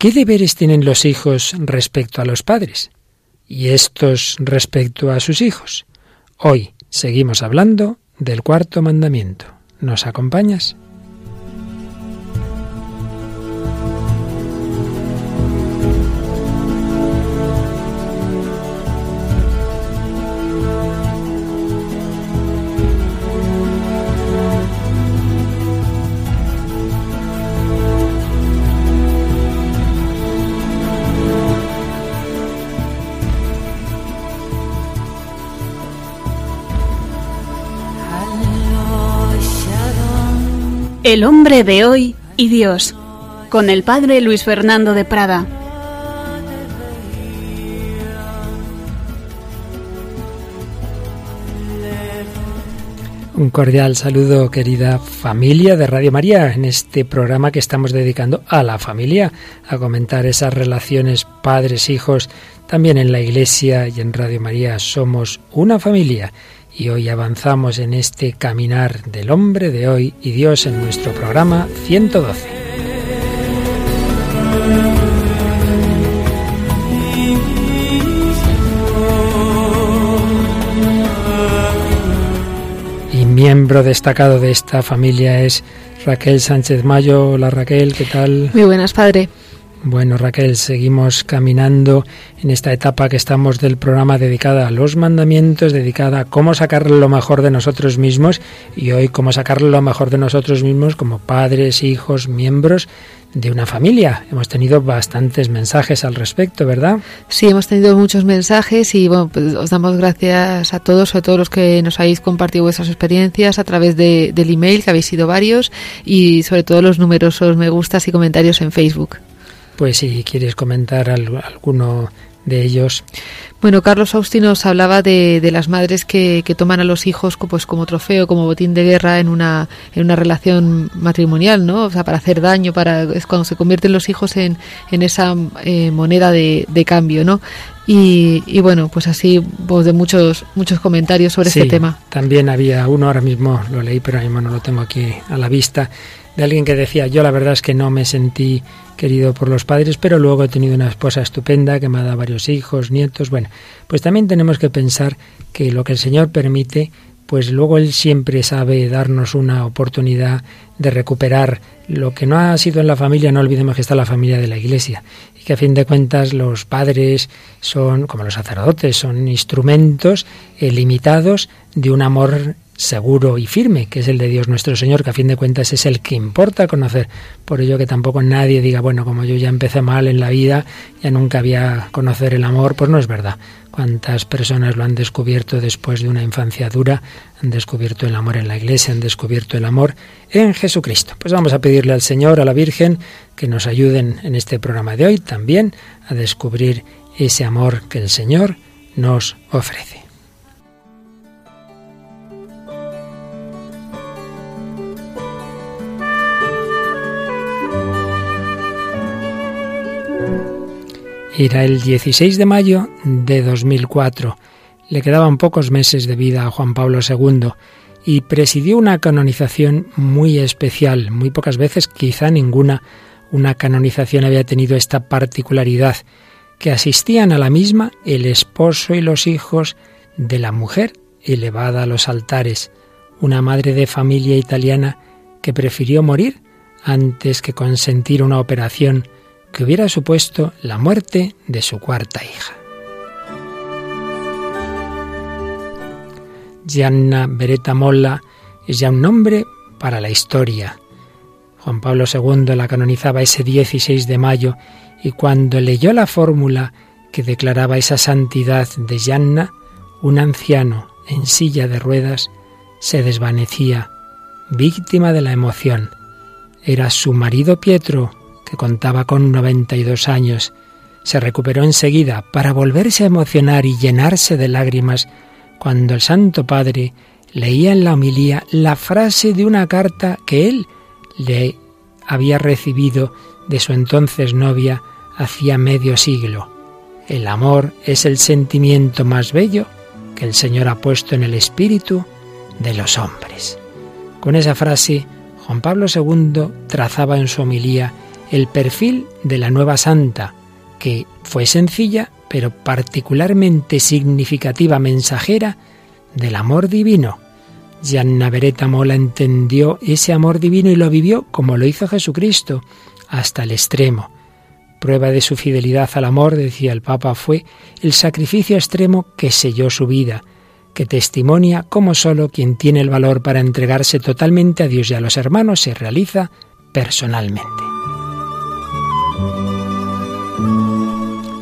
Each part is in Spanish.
¿Qué deberes tienen los hijos respecto a los padres? Y estos respecto a sus hijos. Hoy seguimos hablando del cuarto mandamiento. ¿Nos acompañas? El hombre de hoy y Dios, con el padre Luis Fernando de Prada. Un cordial saludo, querida familia de Radio María, en este programa que estamos dedicando a la familia, a comentar esas relaciones padres-hijos. También en la Iglesia y en Radio María somos una familia y hoy avanzamos en este caminar del hombre de hoy y Dios en nuestro programa 112. Y miembro destacado de esta familia es Raquel Sánchez Mayo. Hola Raquel, ¿qué tal? Muy buenas, padre. Bueno, Raquel, seguimos caminando en esta etapa que estamos del programa dedicada a los mandamientos, dedicada a cómo sacar lo mejor de nosotros mismos y hoy cómo sacar lo mejor de nosotros mismos como padres, hijos, miembros de una familia. Hemos tenido bastantes mensajes al respecto, ¿verdad? Sí, hemos tenido muchos mensajes y bueno, pues os damos gracias a todos, a todos los que nos habéis compartido vuestras experiencias a través de, del email, que habéis sido varios, y sobre todo los numerosos me gustas y comentarios en Facebook. Pues si quieres comentar alguno de ellos. Bueno, Carlos Austin nos hablaba de, de las madres que, que, toman a los hijos pues como trofeo, como botín de guerra en una, en una relación matrimonial, ¿no? O sea, para hacer daño, para es cuando se convierten los hijos en, en esa eh, moneda de, de, cambio, ¿no? Y, y, bueno, pues así pues de muchos muchos comentarios sobre sí, este tema. También había uno, ahora mismo lo leí, pero ahora mismo no lo tengo aquí a la vista, de alguien que decía, yo la verdad es que no me sentí querido por los padres, pero luego he tenido una esposa estupenda que me ha dado varios hijos, nietos. Bueno, pues también tenemos que pensar que lo que el Señor permite, pues luego Él siempre sabe darnos una oportunidad de recuperar lo que no ha sido en la familia, no olvidemos que está la familia de la Iglesia y que a fin de cuentas los padres son, como los sacerdotes, son instrumentos limitados de un amor seguro y firme, que es el de Dios nuestro Señor, que a fin de cuentas es el que importa conocer. Por ello que tampoco nadie diga, bueno, como yo ya empecé mal en la vida, ya nunca había conocer el amor, pues no es verdad. Cuántas personas lo han descubierto después de una infancia dura, han descubierto el amor en la iglesia, han descubierto el amor en Jesucristo. Pues vamos a pedirle al Señor, a la Virgen, que nos ayuden en este programa de hoy también a descubrir ese amor que el Señor nos ofrece. Era el 16 de mayo de 2004. Le quedaban pocos meses de vida a Juan Pablo II y presidió una canonización muy especial. Muy pocas veces, quizá ninguna, una canonización había tenido esta particularidad, que asistían a la misma el esposo y los hijos de la mujer elevada a los altares, una madre de familia italiana que prefirió morir antes que consentir una operación que hubiera supuesto la muerte de su cuarta hija. Gianna Beretta Molla es ya un nombre para la historia. Juan Pablo II la canonizaba ese 16 de mayo y cuando leyó la fórmula que declaraba esa santidad de Gianna, un anciano en silla de ruedas se desvanecía, víctima de la emoción. Era su marido Pietro, que contaba con 92 años. Se recuperó enseguida para volverse a emocionar y llenarse de lágrimas cuando el Santo Padre leía en la homilía la frase de una carta que él le había recibido de su entonces novia hacía medio siglo. El amor es el sentimiento más bello que el Señor ha puesto en el espíritu de los hombres. Con esa frase, Juan Pablo II trazaba en su homilía el perfil de la nueva santa, que fue sencilla, pero particularmente significativa mensajera del amor divino. Gianna Beretta Mola entendió ese amor divino y lo vivió como lo hizo Jesucristo, hasta el extremo. Prueba de su fidelidad al amor, decía el Papa, fue el sacrificio extremo que selló su vida, que testimonia cómo solo quien tiene el valor para entregarse totalmente a Dios y a los hermanos se realiza personalmente.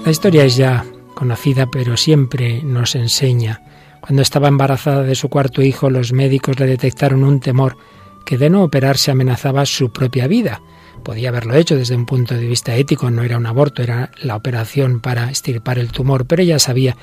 La historia es ya conocida, pero siempre nos enseña. Cuando estaba embarazada de su cuarto hijo, los médicos le detectaron un temor que de no operarse amenazaba su propia vida. Podía haberlo hecho desde un punto de vista ético, no era un aborto, era la operación para extirpar el tumor, pero ella sabía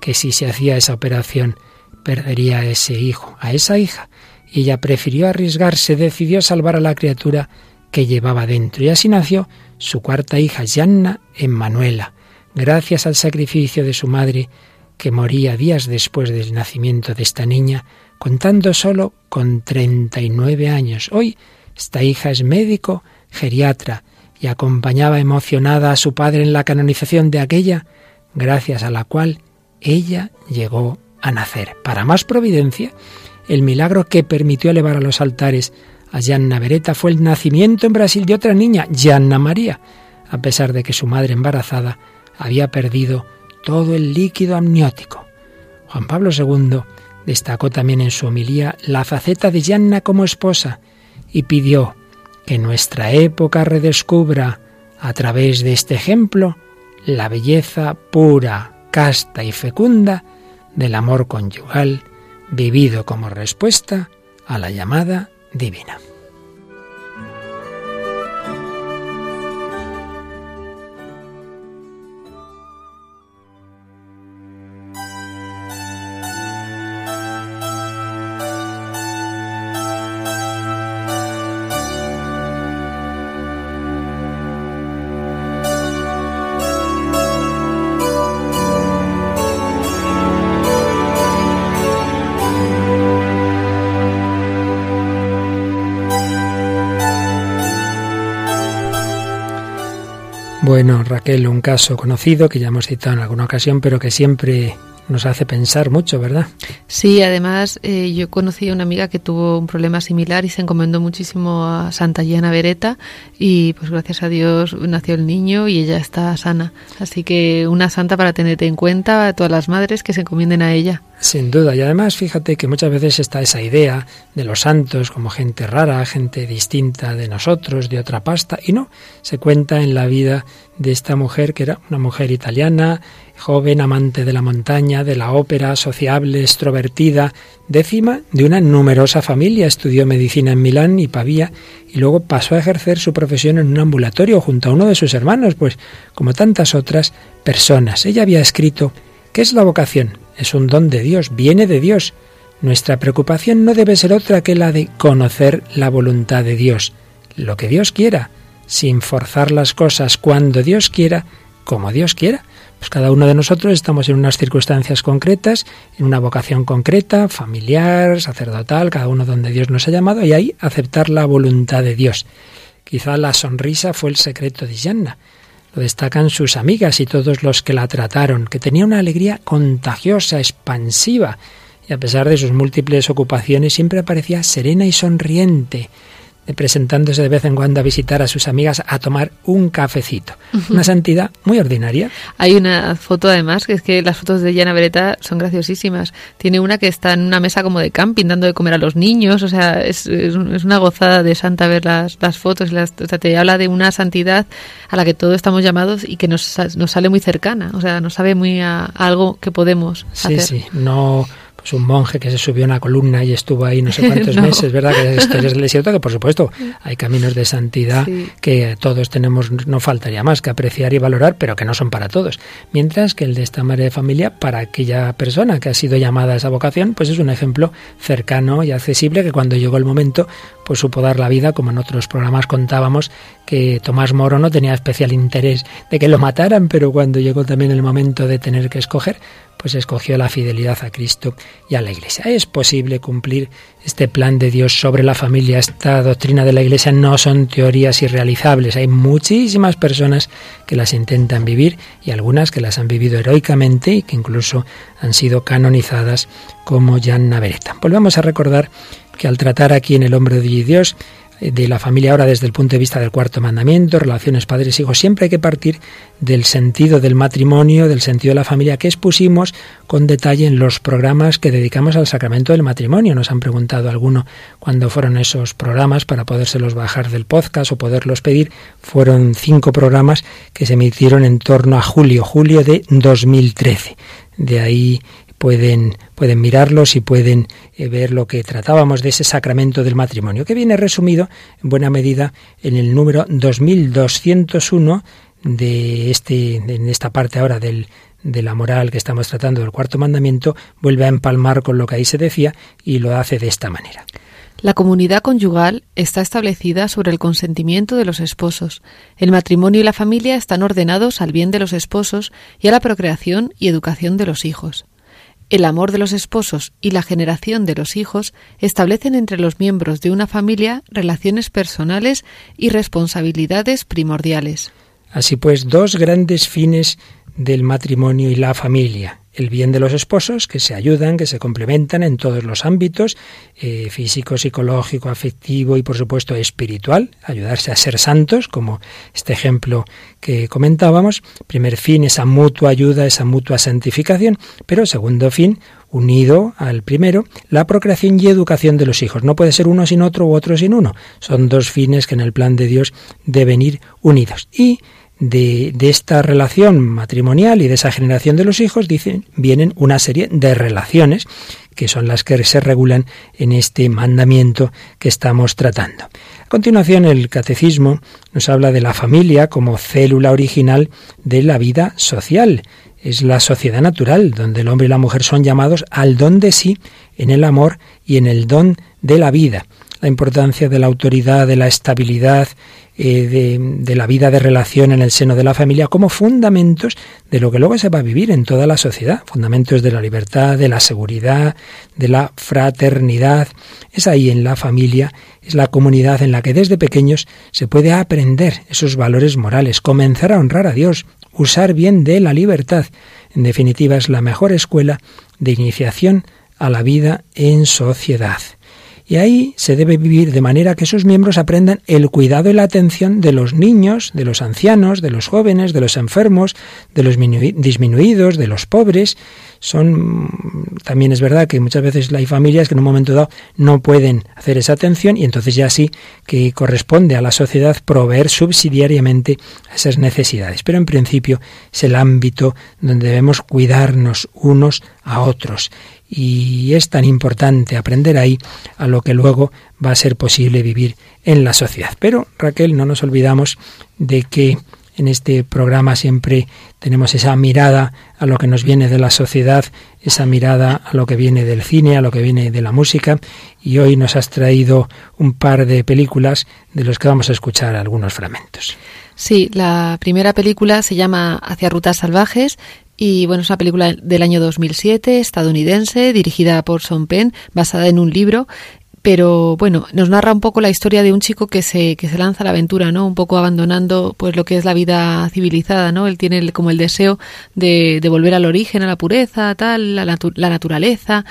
que si se hacía esa operación perdería a ese hijo, a esa hija, y ella prefirió arriesgarse, decidió salvar a la criatura que llevaba dentro, y así nació su cuarta hija, Yanna Emmanuela, gracias al sacrificio de su madre, que moría días después del nacimiento de esta niña, contando solo con 39 años. Hoy esta hija es médico, geriatra, y acompañaba emocionada a su padre en la canonización de aquella, gracias a la cual ella llegó a nacer. Para más providencia, el milagro que permitió elevar a los altares a Gianna Beretta fue el nacimiento en Brasil de otra niña, Gianna María, a pesar de que su madre embarazada había perdido todo el líquido amniótico. Juan Pablo II destacó también en su homilía la faceta de Gianna como esposa y pidió que nuestra época redescubra a través de este ejemplo la belleza pura, casta y fecunda del amor conyugal vivido como respuesta a la llamada divina. Bueno, Raquel, un caso conocido que ya hemos citado en alguna ocasión, pero que siempre nos hace pensar mucho, ¿verdad? Sí, además eh, yo conocí a una amiga que tuvo un problema similar y se encomendó muchísimo a Santa Llana Beretta y pues gracias a Dios nació el niño y ella está sana. Así que una santa para tenerte en cuenta a todas las madres que se encomienden a ella. Sin duda, y además fíjate que muchas veces está esa idea de los santos como gente rara, gente distinta de nosotros, de otra pasta, y no, se cuenta en la vida de esta mujer que era una mujer italiana, joven, amante de la montaña, de la ópera, sociable, extrovertida, décima de una numerosa familia, estudió medicina en Milán y Pavía y luego pasó a ejercer su profesión en un ambulatorio junto a uno de sus hermanos, pues como tantas otras personas. Ella había escrito, ¿qué es la vocación? Es un don de Dios, viene de Dios. Nuestra preocupación no debe ser otra que la de conocer la voluntad de Dios, lo que Dios quiera, sin forzar las cosas cuando Dios quiera, como Dios quiera. Pues cada uno de nosotros estamos en unas circunstancias concretas, en una vocación concreta, familiar, sacerdotal, cada uno donde Dios nos ha llamado, y ahí aceptar la voluntad de Dios. Quizá la sonrisa fue el secreto de Yanna. Lo destacan sus amigas y todos los que la trataron, que tenía una alegría contagiosa, expansiva, y a pesar de sus múltiples ocupaciones siempre parecía serena y sonriente, presentándose de vez en cuando a visitar a sus amigas a tomar un cafecito. Una santidad muy ordinaria. Hay una foto además, que es que las fotos de Yana Beretta son graciosísimas. Tiene una que está en una mesa como de camping dando de comer a los niños, o sea, es, una gozada de santa ver las, las fotos. Las, o sea, te habla de una santidad a la que todos estamos llamados y que nos, nos sale muy cercana, o sea, nos sabe muy a, algo que podemos hacer. Sí, sí, no pues un monje que se subió a una columna y estuvo ahí no sé cuántos meses, ¿verdad? Que historias del desierto, que por supuesto hay caminos de santidad que todos tenemos, no faltaría más que apreciar y valorar, pero que no son para todos. Mientras que el de esta madre de familia, para aquella persona que ha sido llamada a esa vocación, pues es un ejemplo cercano y accesible que cuando llegó el momento, pues supo dar la vida, como en otros programas contábamos, que Tomás Moro no tenía especial interés de que lo mataran, pero cuando llegó también el momento de tener que escoger, pues escogió la fidelidad a Cristo y a la Iglesia. Es posible cumplir este plan de Dios sobre la familia, esta doctrina de la Iglesia no son teorías irrealizables. Hay muchísimas personas que las intentan vivir y algunas que las han vivido heroicamente y que incluso han sido canonizadas como Jan Navarrete. Volvemos a recordar que al tratar aquí en el hombre de Dios de la familia ahora desde el punto de vista del cuarto mandamiento, relaciones padres-hijos, siempre hay que partir del sentido del matrimonio, del sentido de la familia que expusimos con detalle en los programas que dedicamos al sacramento del matrimonio. Nos han preguntado alguno cuándo fueron esos programas para podérselos bajar del podcast o poderlos pedir. Fueron cinco programas que se emitieron en torno a julio, julio de 2013. De ahí pueden, pueden mirarlos y pueden eh, ver lo que tratábamos de ese sacramento del matrimonio, que viene resumido en buena medida en el número 2201 de este, en esta parte ahora del, de la moral que estamos tratando del cuarto mandamiento, vuelve a empalmar con lo que ahí se decía y lo hace de esta manera. La comunidad conyugal está establecida sobre el consentimiento de los esposos. El matrimonio y la familia están ordenados al bien de los esposos y a la procreación y educación de los hijos. El amor de los esposos y la generación de los hijos establecen entre los miembros de una familia relaciones personales y responsabilidades primordiales. Así pues, dos grandes fines del matrimonio y la familia el bien de los esposos, que se ayudan, que se complementan en todos los ámbitos, eh, físico, psicológico, afectivo y por supuesto espiritual, ayudarse a ser santos, como este ejemplo que comentábamos. Primer fin, esa mutua ayuda, esa mutua santificación, pero segundo fin, unido al primero, la procreación y educación de los hijos. No puede ser uno sin otro u otro sin uno. Son dos fines que en el plan de Dios deben ir unidos. Y de, esta relación matrimonial y de esa generación de los hijos, dicen, vienen una serie de relaciones que son las que se regulan en este mandamiento que estamos tratando. A continuación, el catecismo nos habla de la familia como célula original de la vida social. Es la sociedad natural, donde el hombre y la mujer son llamados al don de sí en el amor y en el don de la vida. La importancia de la autoridad, de la estabilidad eh, de, la vida de relación en el seno de la familia como fundamentos de lo que luego se va a vivir en toda la sociedad, fundamentos de la libertad, de la seguridad, de la fraternidad. Es ahí en la familia, es la comunidad en la que desde pequeños se puede aprender esos valores morales, comenzar a honrar a Dios, usar bien de la libertad. En definitiva, es la mejor escuela de iniciación a la vida en sociedad. Y ahí se debe vivir de manera que sus miembros aprendan el cuidado y la atención de los niños, de los ancianos, de los jóvenes, de los enfermos, de los disminuidos, de los pobres. Son también es verdad que muchas veces hay familias que en un momento dado no pueden hacer esa atención y entonces ya sí que corresponde a la sociedad proveer subsidiariamente esas necesidades. Pero en principio es el ámbito donde debemos cuidarnos unos a otros y es tan importante aprender ahí a lo que luego va a ser posible vivir en la sociedad. Pero Raquel, no nos olvidamos de que en este programa siempre tenemos esa mirada a lo que nos viene de la sociedad, esa mirada a lo que viene del cine, a lo que viene de la música, y hoy nos has traído un par de películas de los que vamos a escuchar algunos fragmentos. Sí, la primera película se llama Hacia Rutas Salvajes y bueno, es una película del año 2007, estadounidense, dirigida por Sean Penn, basada en un libro pero bueno, nos narra un poco la historia de un chico que se, que se lanza a la aventura, ¿no? Un poco abandonando pues lo que es la vida civilizada, ¿no? Él tiene como el deseo de, de volver al origen, a la pureza, tal, la, la naturaleza,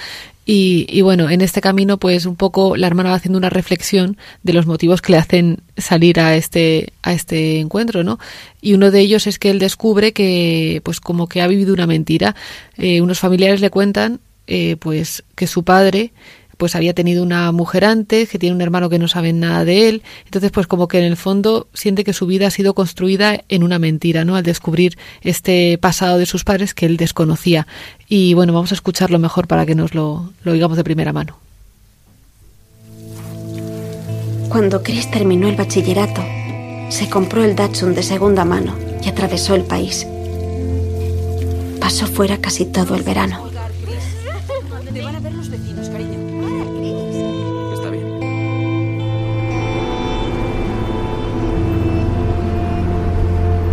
y, y, bueno, en este camino, pues un poco la hermana va haciendo una reflexión de los motivos que le hacen salir a este, a este encuentro, ¿no? Y uno de ellos es que él descubre que, pues como que ha vivido una mentira. Eh, unos familiares le cuentan, eh, pues, que su padre pues había tenido una mujer antes, que tiene un hermano que no sabe nada de él, entonces pues como que en el fondo siente que su vida ha sido construida en una mentira, ¿no? Al descubrir este pasado de sus padres que él desconocía. Y bueno, vamos a escucharlo mejor para que nos lo, lo oigamos de primera mano. Cuando Chris terminó el bachillerato, se compró el Datsun de segunda mano y atravesó el país. Pasó fuera casi todo el verano.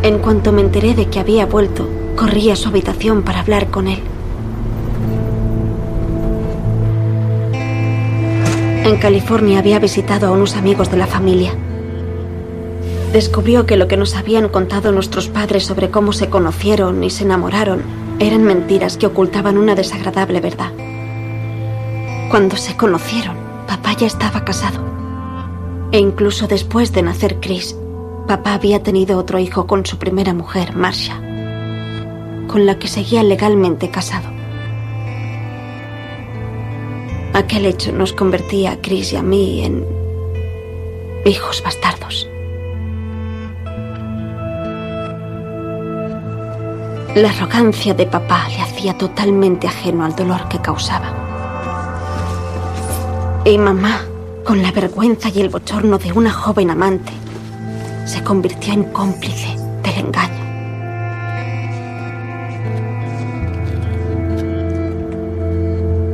En cuanto me enteré de que había vuelto, corrí a su habitación para hablar con él. En California había visitado a unos amigos de la familia. Descubrió que lo que nos habían contado nuestros padres sobre cómo se conocieron y se enamoraron eran mentiras que ocultaban una desagradable verdad. Cuando se conocieron, papá ya estaba casado. E incluso después de nacer Chris, papá había tenido otro hijo con su primera mujer, Marcia, con la que seguía legalmente casado. Aquel hecho nos convertía a Chris y a mí en hijos bastardos. La arrogancia de papá le hacía totalmente ajeno al dolor que causaba. Y mamá, con la vergüenza y el bochorno de una joven amante, se convirtió en cómplice del engaño.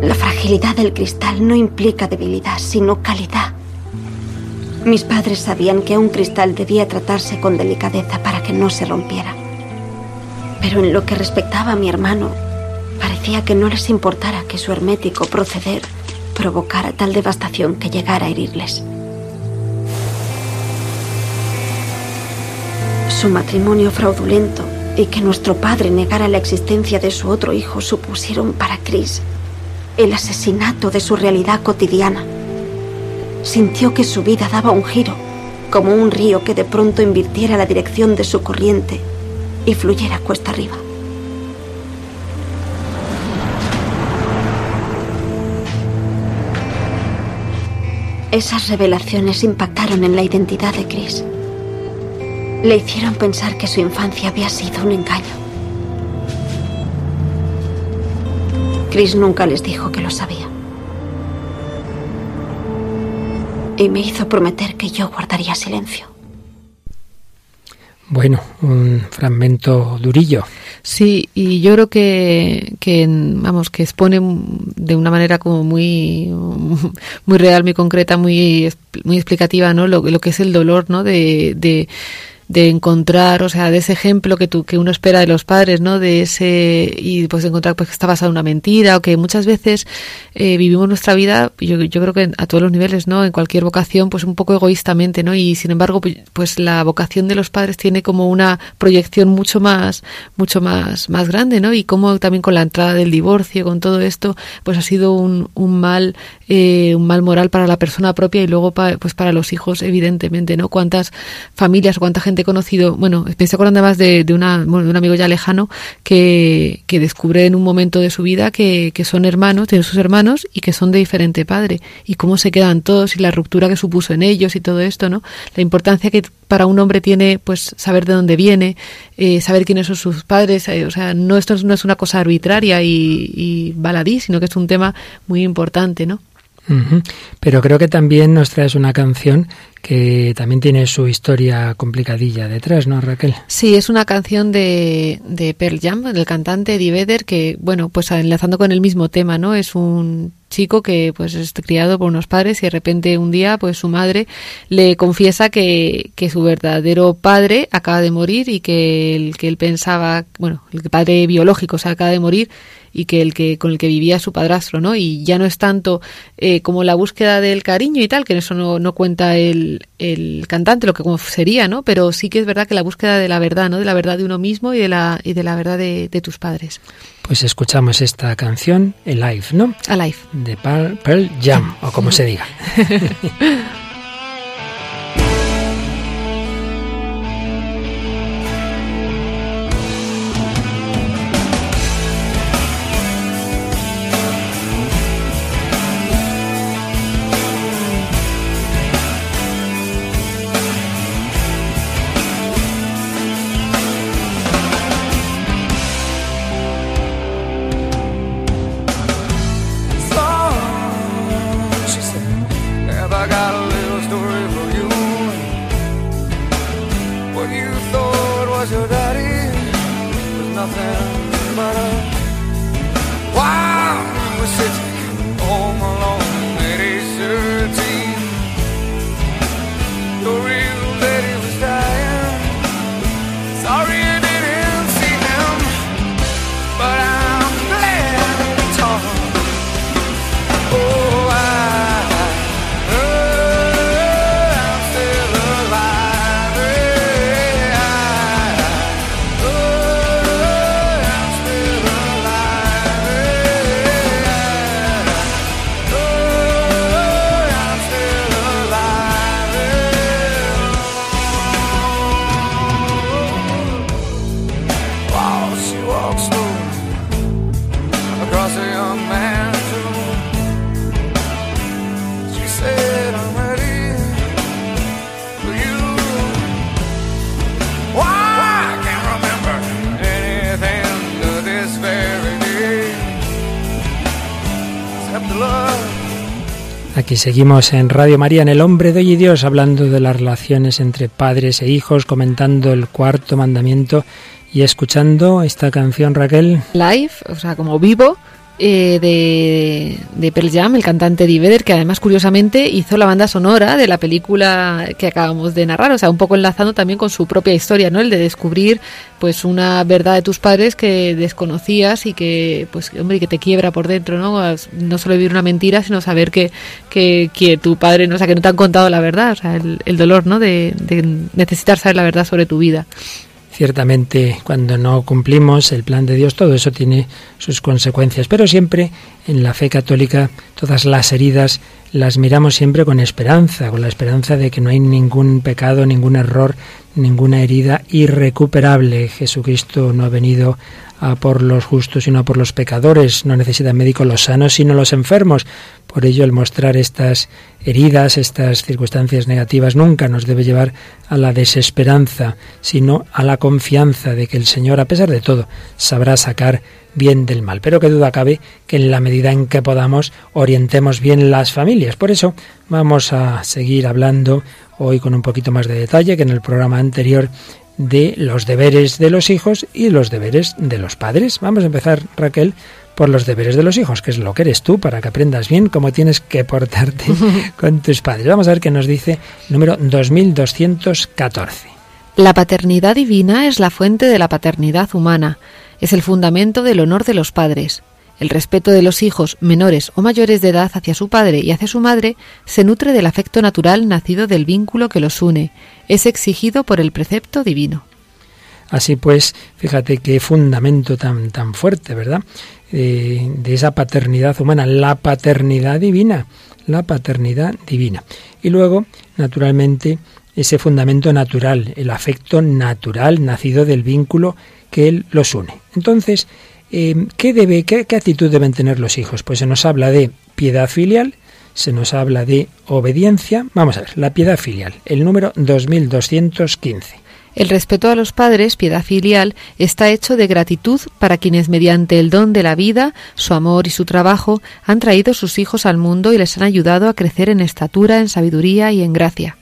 La fragilidad del cristal no implica debilidad, sino calidad. Mis padres sabían que un cristal debía tratarse con delicadeza para que no se rompiera. Pero en lo que respectaba a mi hermano, parecía que no les importara que su hermético proceder provocara tal devastación que llegara a herirles. Su matrimonio fraudulento y que nuestro padre negara la existencia de su otro hijo supusieron para Chris el asesinato de su realidad cotidiana. Sintió que su vida daba un giro, como un río que de pronto invirtiera la dirección de su corriente y fluyera cuesta arriba. Esas revelaciones impactaron en la identidad de Chris. Le hicieron pensar que su infancia había sido un engaño. Chris nunca les dijo que lo sabía. Y me hizo prometer que yo guardaría silencio. Bueno, un fragmento durillo. Sí, y yo creo que, que, vamos, que expone de una manera como muy, muy real, muy concreta, muy, muy explicativa, ¿no? Lo, lo que es el dolor, ¿no? de, de de encontrar, o sea, de ese ejemplo que, tú, que uno espera de los padres, ¿no? De ese, y pues de encontrar pues, que está basado en una mentira, o que muchas veces eh, vivimos nuestra vida, yo, yo creo que a todos los niveles, ¿no? En cualquier vocación, pues un poco egoístamente, ¿no? Y sin embargo, pues, pues la vocación de los padres tiene como una proyección mucho más, mucho más, más grande, ¿no? Y como también con la entrada del divorcio, con todo esto, pues ha sido un, un mal, eh, un mal moral para la persona propia y luego pues para los hijos, evidentemente, ¿no? Cuántas familias cuánta gente he conocido, bueno, me estoy acordando de, de, una, de un amigo ya lejano que, que descubre en un momento de su vida que, que, son hermanos, tienen sus hermanos y que son de diferente padre y cómo se quedan todos y la ruptura que supuso en ellos y todo esto, ¿no? La importancia que para un hombre tiene pues saber de dónde viene, eh, saber quiénes son sus padres, eh, o sea, no esto no es una cosa arbitraria y, y baladí, sino que es un tema muy importante, ¿no? Pero creo que también nos traes una canción que también tiene su historia complicadilla detrás, ¿no, Raquel? Sí, es una canción de, de Pearl Jam, del cantante Eddie Vedder, que, bueno, pues enlazando con el mismo tema, ¿no? Es un chico que pues es criado por unos padres y de repente un día pues su madre le confiesa que, que su verdadero padre acaba de morir y que el que él pensaba, bueno, el padre biológico se acaba de morir y que el que con el que vivía su padrastro, ¿no? Y ya no es tanto eh, como la búsqueda del cariño y tal, que en eso no, no cuenta el, el, cantante, lo que como sería, ¿no? Pero sí que es verdad que la búsqueda de la verdad, ¿no? De la verdad de uno mismo y de la, y de la verdad de, de tus padres. Pues escuchamos esta canción, Alive, ¿no? Alive. De Pearl, Jam, o como se diga. seguimos en Radio María, en El Hombre de Hoy y Dios, hablando de las relaciones entre padres e hijos, comentando el cuarto mandamiento y escuchando esta canción, Raquel. Live, o sea, como vivo, eh, de, de Pearl Jam, el cantante Eddie Vedder, que además curiosamente hizo la banda sonora de la película que acabamos de narrar, o sea, un poco enlazando también con su propia historia, ¿no? El de descubrir pues una verdad de tus padres que desconocías y que pues hombre, que te quiebra por dentro, ¿no? No solo vivir una mentira, sino saber que, que, que tu padre, no, o sea, que no te han contado la verdad, o sea, el, el dolor, ¿no? De, de necesitar saber la verdad sobre tu vida. Ciertamente, cuando no cumplimos el plan de Dios, todo eso tiene sus consecuencias, pero siempre en la fe católica todas las heridas las miramos siempre con esperanza, con la esperanza de que no hay ningún pecado, ningún error, ninguna herida irrecuperable. Jesucristo no ha venido a por los justos, sino a por los pecadores. No necesitan médicos los sanos, sino los enfermos. Por ello, el mostrar estas heridas, estas circunstancias negativas, nunca nos debe llevar a la desesperanza, sino a la confianza de que el Señor, a pesar de todo, sabrá sacar bien del mal. Pero que duda cabe que en la medida en que podamos orientemos bien las familias. Por eso vamos a seguir hablando hoy con un poquito más de detalle que en el programa anterior de los deberes de los hijos y los deberes de los padres. Vamos a empezar, Raquel, por los deberes de los hijos, que es lo que eres tú, para que aprendas bien cómo tienes que portarte con tus padres. Vamos a ver qué nos dice número 2214. La paternidad divina es la fuente de la paternidad humana, es el fundamento del honor de los padres. El respeto de los hijos menores o mayores de edad hacia su padre y hacia su madre se nutre del afecto natural nacido del vínculo que los une, es exigido por el precepto divino. Así pues, fíjate qué fundamento tan, tan fuerte, ¿verdad? Eh, de esa paternidad humana, la paternidad divina, la paternidad divina. Y luego, naturalmente, ese fundamento natural, el afecto natural nacido del vínculo que él los une. Entonces, eh, ¿qué, debe, qué, ¿qué actitud deben tener los hijos? Pues se nos habla de piedad filial, se nos habla de obediencia. Vamos a ver, la piedad filial, el número 2215. El respeto a los padres, piedad filial, está hecho de gratitud para quienes mediante el don de la vida, su amor y su trabajo han traído sus hijos al mundo y les han ayudado a crecer en estatura, en sabiduría y en gracia.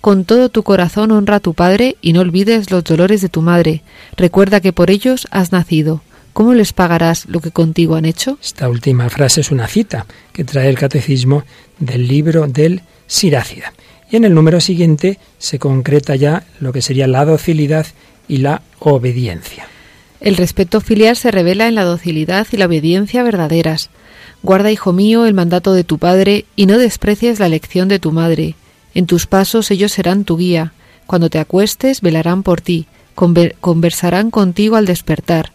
Con todo tu corazón honra a tu padre y no olvides los dolores de tu madre. Recuerda que por ellos has nacido. ¿Cómo les pagarás lo que contigo han hecho? Esta última frase es una cita que trae el catecismo del libro del Sirácida. Y en el número siguiente se concreta ya lo que sería la docilidad y la obediencia. El respeto filial se revela en la docilidad y la obediencia verdaderas. Guarda, hijo mío, el mandato de tu padre y no desprecies la elección de tu madre. En tus pasos ellos serán tu guía. Cuando te acuestes, velarán por ti, conversarán contigo al despertar.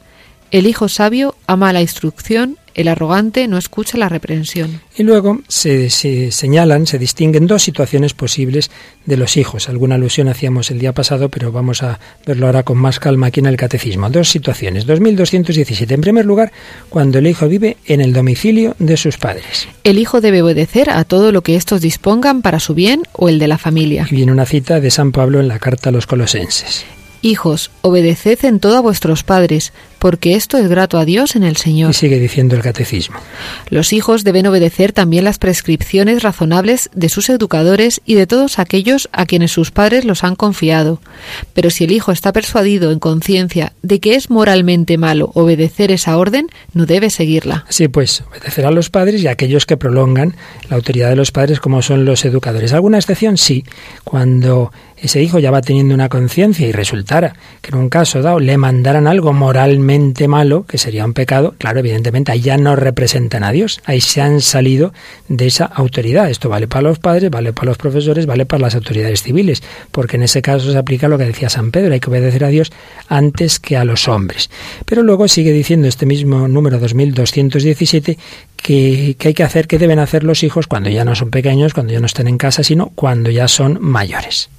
El hijo sabio ama la instrucción, el arrogante no escucha la reprensión. Y luego se, se, señalan, se distinguen dos situaciones posibles de los hijos. Alguna alusión hacíamos el día pasado, pero vamos a verlo ahora con más calma aquí en el catecismo. Dos situaciones. 2217. En primer lugar, cuando el hijo vive en el domicilio de sus padres. El hijo debe obedecer a todo lo que éstos dispongan para su bien o el de la familia. Y viene una cita de San Pablo en la carta a los colosenses. Hijos, obedeced en todo a vuestros padres, porque esto es grato a Dios en el Señor. Y sigue diciendo el catecismo. Los hijos deben obedecer también las prescripciones razonables de sus educadores y de todos aquellos a quienes sus padres los han confiado. Pero si el hijo está persuadido en conciencia de que es moralmente malo obedecer esa orden, no debe seguirla. Así pues, obedecer a los padres y a aquellos que prolongan la autoridad de los padres como son los educadores. ¿Alguna excepción? Sí. Cuando ese hijo ya va teniendo una conciencia y resultara que en un caso dado le mandaran algo moralmente malo, que sería un pecado, claro, evidentemente ahí ya no representan a Dios, ahí se han salido de esa autoridad. Esto vale para los padres, vale para los profesores, vale para las autoridades civiles, porque en ese caso se aplica lo que decía San Pedro, hay que obedecer a Dios antes que a los hombres. Pero luego sigue diciendo este mismo número 2217 que, que, hay que hacer, que deben hacer los hijos cuando ya no son pequeños, cuando ya no están en casa, sino cuando ya son mayores.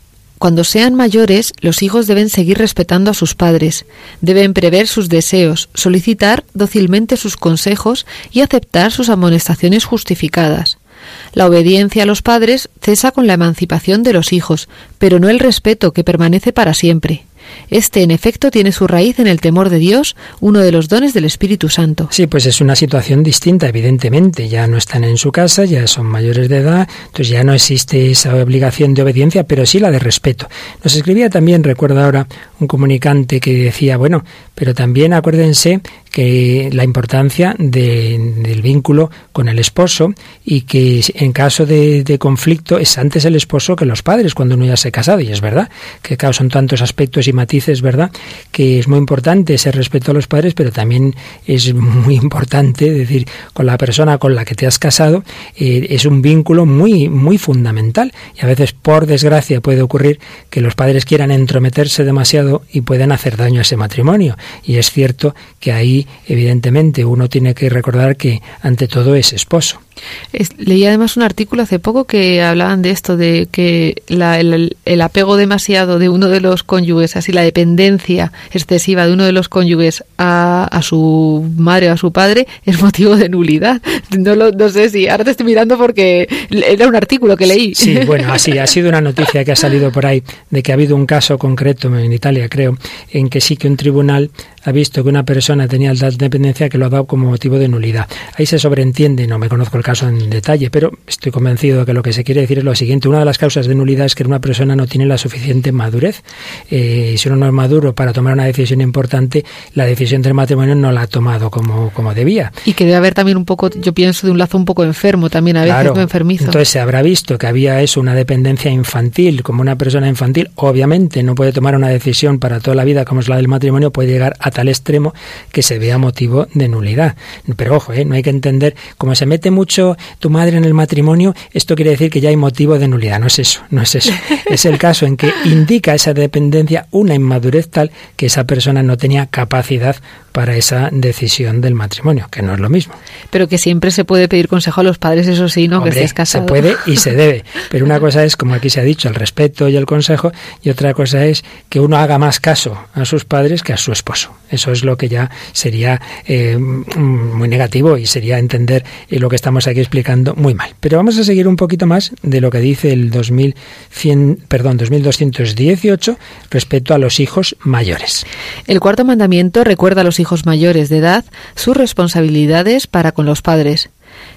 Cuando sean mayores, los hijos deben seguir respetando a sus padres, deben prever sus deseos, solicitar dócilmente sus consejos y aceptar sus amonestaciones justificadas. La obediencia a los padres cesa con la emancipación de los hijos, pero no el respeto que permanece para siempre. Este, en efecto, tiene su raíz en el temor de Dios, uno de los dones del Espíritu Santo. Sí, pues es una situación distinta, evidentemente. Ya no están en su casa, ya son mayores de edad, entonces ya no existe esa obligación de obediencia, pero sí la de respeto. Nos escribía también, recuerdo ahora, un comunicante que decía, bueno, pero también acuérdense que la importancia del vínculo con el esposo y que en caso de, conflicto es antes el esposo que los padres cuando uno ya se ha casado y es verdad que causan tantos aspectos matices, ¿verdad? Que es muy importante ese respeto a los padres, pero también es muy importante decir con la persona con la que te has casado eh, es un vínculo muy muy fundamental y a veces por desgracia puede ocurrir que los padres quieran entrometerse demasiado y pueden hacer daño a ese matrimonio y es cierto que ahí evidentemente uno tiene que recordar que ante todo es esposo. Leí además un artículo hace poco que hablaban de esto, de que el, apego demasiado de uno de los cónyuges, así la dependencia excesiva de uno de los cónyuges a, su madre o a su padre es motivo de nulidad. No, lo, no sé si ahora te estoy mirando porque era un artículo que leí. Sí, bueno, así ha sido una noticia que ha salido por ahí de que ha habido un caso concreto en Italia, creo, en que sí que un tribunal ha visto que una persona tenía alta dependencia que lo ha dado como motivo de nulidad. Ahí se sobreentiende, no me conozco el caso en detalle, pero estoy convencido de que lo que se quiere decir es lo siguiente. Una de las causas de nulidad es que una persona no tiene la suficiente madurez. Eh, si uno no es maduro para tomar una decisión importante, la decisión del matrimonio no la ha tomado como, como debía. Y que debe haber también un poco, yo pienso, de un lazo un poco enfermo también, a veces enfermizo. Entonces se habrá visto que había eso, una dependencia infantil, como una persona infantil, obviamente no puede tomar una decisión para toda la vida como es la del matrimonio, puede llegar a tal extremo que se vea motivo de nulidad. Pero ojo, ¿eh? no hay que entender, como se mete mucho tu madre en el matrimonio, esto quiere decir que ya hay motivo de nulidad. No es eso, no es eso. es el caso en que indica esa dependencia una inmadurez tal que esa persona no tenía capacidad para esa decisión del matrimonio, que no es lo mismo. Pero que siempre se puede pedir consejo a los padres, eso sí, ¿no? que estés casado. Se puede y se debe. Pero una cosa es, como aquí se ha dicho, el respeto y el consejo, y otra cosa es que uno haga más caso a sus padres que a su esposo. Eso es lo que ya sería eh, muy negativo y sería entender eh, lo que estamos aquí explicando muy mal. Pero vamos a seguir un poquito más de lo que dice el 2100, perdón, 2218 respecto a los hijos mayores. El cuarto mandamiento recuerda a los hijos mayores de edad sus responsabilidades para con los padres.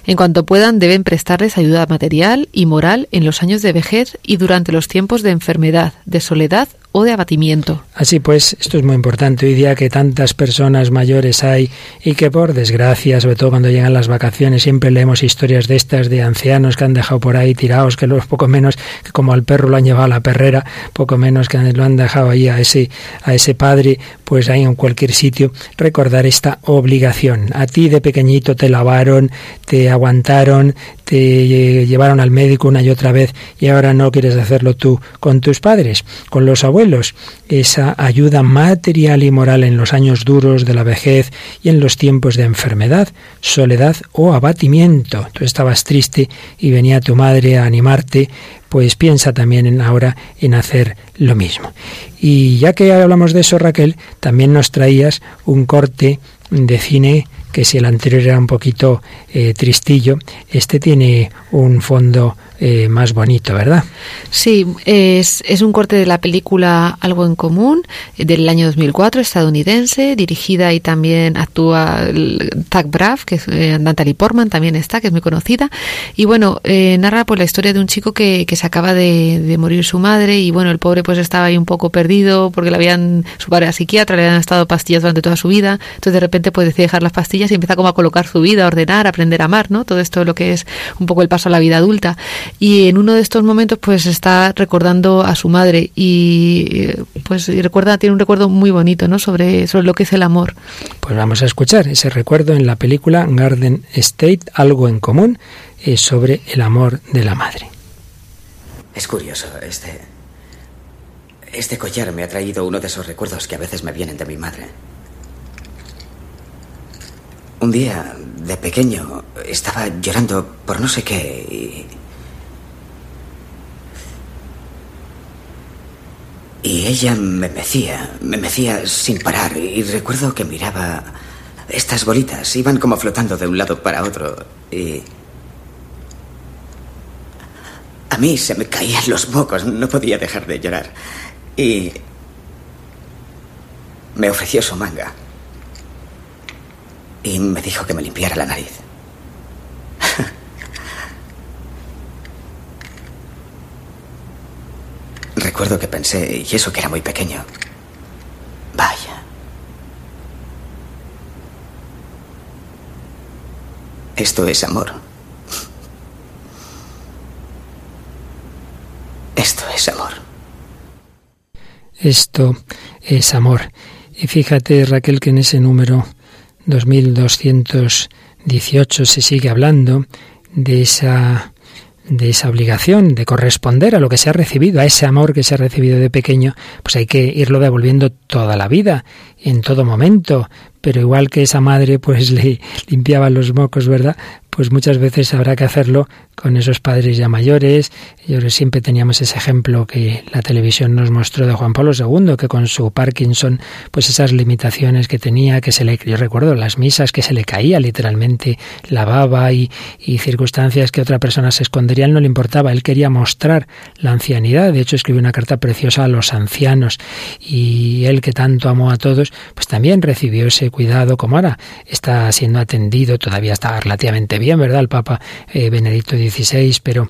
En cuanto puedan, deben prestarles ayuda material y moral en los años de vejez y durante los tiempos de enfermedad, de soledad de abatimiento. Así pues, esto es muy importante hoy día que tantas personas mayores hay y que por desgracia, sobre todo cuando llegan las vacaciones, siempre leemos historias de estas de ancianos que han dejado por ahí tirados, que los poco menos que como al perro lo han llevado a la perrera, poco menos que lo han dejado ahí a ese a ese padre, pues ahí en cualquier sitio recordar esta obligación. A ti de pequeñito te lavaron, te aguantaron, te llevaron al médico una y otra vez y ahora no quieres hacerlo tú con tus padres, con los abuelos. Esa ayuda material y moral en los años duros de la vejez y en los tiempos de enfermedad, soledad o abatimiento. Tú estabas triste y venía tu madre a animarte, pues piensa también ahora en hacer lo mismo. Y ya que hablamos de eso, Raquel, también nos traías un corte de cine que si el anterior era un poquito eh, tristillo, este tiene un fondo eh, más bonito, ¿verdad? Sí, es, es, un corte de la película Algo en Común del año 2004, estadounidense, dirigida y también actúa Zach Braff, que es eh, Natalie Portman, también está, que es muy conocida. Y bueno, eh, narra pues la historia de un chico que, que se acaba de, de, morir su madre y bueno, el pobre pues estaba ahí un poco perdido porque le habían, su padre era psiquiatra, le habían estado pastillas durante toda su vida, entonces de repente pues decide dejar las pastillas y empieza como a colocar su vida, a ordenar, a aprender a amar, ¿no? Todo esto lo que es un poco el paso a la vida adulta y en uno de estos momentos pues está recordando a su madre y pues y recuerda tiene un recuerdo muy bonito no sobre sobre lo que es el amor. Pues vamos a escuchar ese recuerdo en la película Garden State algo en común eh, sobre el amor de la madre. Es curioso este este collar me ha traído uno de esos recuerdos que a veces me vienen de mi madre. Un día, de pequeño, estaba llorando por no sé qué y Y ella me mecía, me mecía sin parar y recuerdo que miraba estas bolitas, iban como flotando de un lado para otro y... A mí se me caían los mocos, no podía dejar de llorar. Y me ofreció su manga y me dijo que me limpiara la nariz. Recuerdo que pensé, y eso que era muy pequeño, vaya. Esto es amor. Esto es amor. Esto es amor. Y fíjate, Raquel, que en ese número 2218 se sigue hablando de esa de esa obligación de corresponder a lo que se ha recibido, a ese amor que se ha recibido de pequeño, pues hay que irlo devolviendo toda la vida, en todo momento. Pero igual que esa madre pues le limpiaba los mocos, ¿verdad? pues muchas veces habrá que hacerlo con esos padres ya mayores. Yo siempre teníamos ese ejemplo que la televisión nos mostró de Juan Pablo II, que con su Parkinson, pues esas limitaciones que tenía, que se le, yo recuerdo las misas que se le caía literalmente la baba y, circunstancias que otra persona se escondería, él no le importaba, él quería mostrar la ancianidad. De hecho, escribió una carta preciosa a los ancianos y él que tanto amó a todos, pues también recibió ese cuidado como ahora está siendo atendido, todavía está relativamente bien ¿verdad? El Papa eh, Benedicto XVI, pero